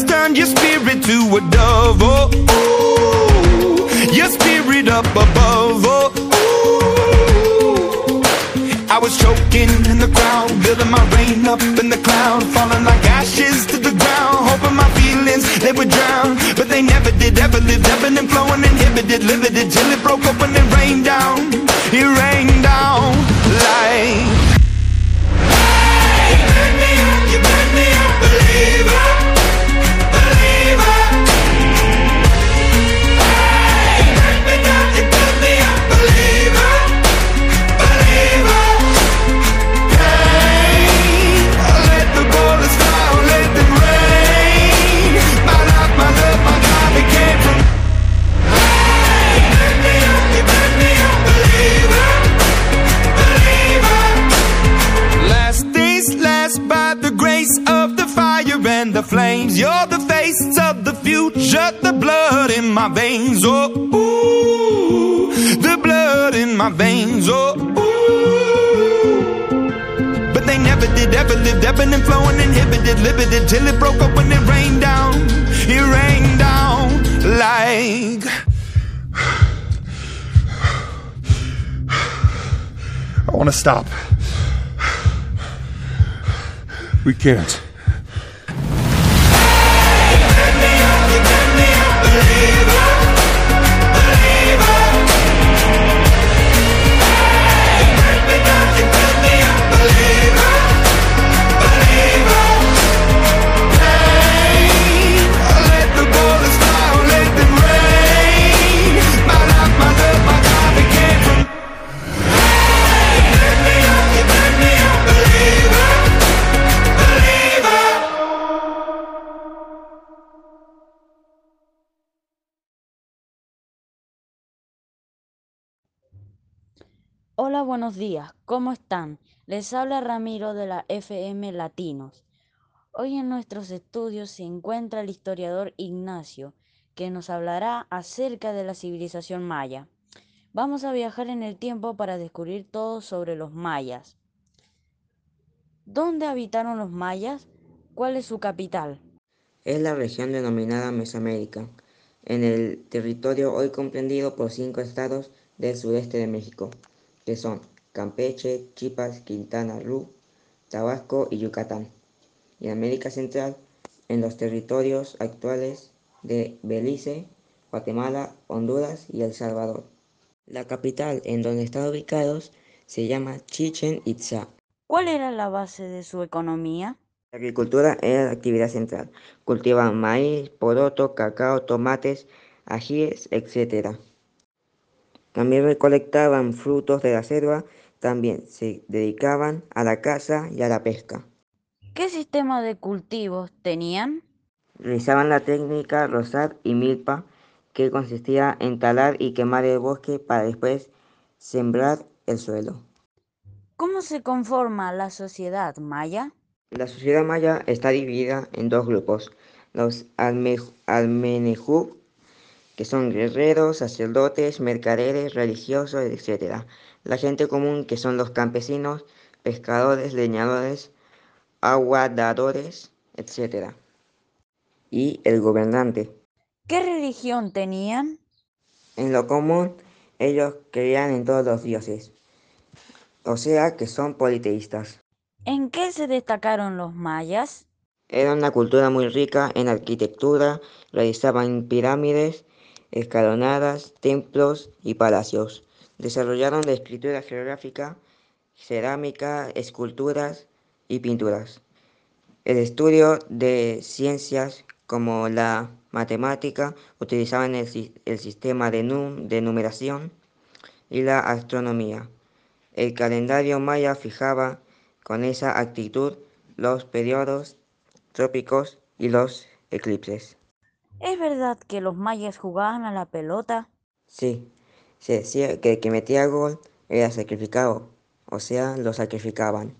has turned your spirit to a dove. Oh, ooh, your spirit up above. Oh, ooh. I was choking in the crowd, building my rain up in the cloud, falling like ashes flames. You're the face of the future, the blood in my veins. Oh, ooh, the blood in my veins. Oh, ooh. But they never did, ever lived, ebbing and flowing, inhibited, limited, till it broke up when it rained down. It rained down like. I want to stop. We can't. Hola, buenos días, ¿cómo están? Les habla Ramiro de la FM Latinos. Hoy en nuestros estudios se encuentra el historiador Ignacio, que nos hablará acerca de la civilización maya. Vamos a viajar en el tiempo para descubrir todo sobre los mayas. ¿Dónde habitaron los mayas? ¿Cuál es su capital? Es la región denominada Mesoamérica, en el territorio hoy comprendido por cinco estados del sureste de México, que son Campeche, Chiapas, Quintana Roo, Tabasco y Yucatán. Y en América Central, en los territorios actuales de Belice, Guatemala, Honduras y El Salvador. La capital en donde están ubicados se llama Chichen Itza. ¿Cuál era la base de su economía? La agricultura era la actividad central. Cultivaban maíz, poroto, cacao, tomates, ajíes, etc. También recolectaban frutos de la selva, también se dedicaban a la caza y a la pesca. ¿Qué sistema de cultivos tenían? Realizaban la técnica rosar y milpa, que consistía en talar y quemar el bosque para después sembrar el suelo. ¿Cómo se conforma la sociedad maya? La sociedad maya está dividida en dos grupos, los alme- Almenejub, que son guerreros, sacerdotes, mercaderes, religiosos, etc. la gente común que son los campesinos, pescadores, leñadores, aguadadores, etc. Y el gobernante. ¿Qué religión tenían? En lo común, ellos creían en todos los dioses, o sea que son politeístas. ¿En qué se destacaron los mayas? Era una cultura muy rica en arquitectura, realizaban pirámides, escalonadas, templos y palacios. Desarrollaron la escritura geográfica, cerámica, esculturas y pinturas. El estudio de ciencias como la matemática utilizaban el, sistema de, de numeración y la astronomía. El calendario maya fijaba con esa actitud los periodos trópicos y los eclipses. ¿Es verdad que los mayas jugaban a la pelota? Sí, se decía que el que metía gol era sacrificado, o sea, lo sacrificaban.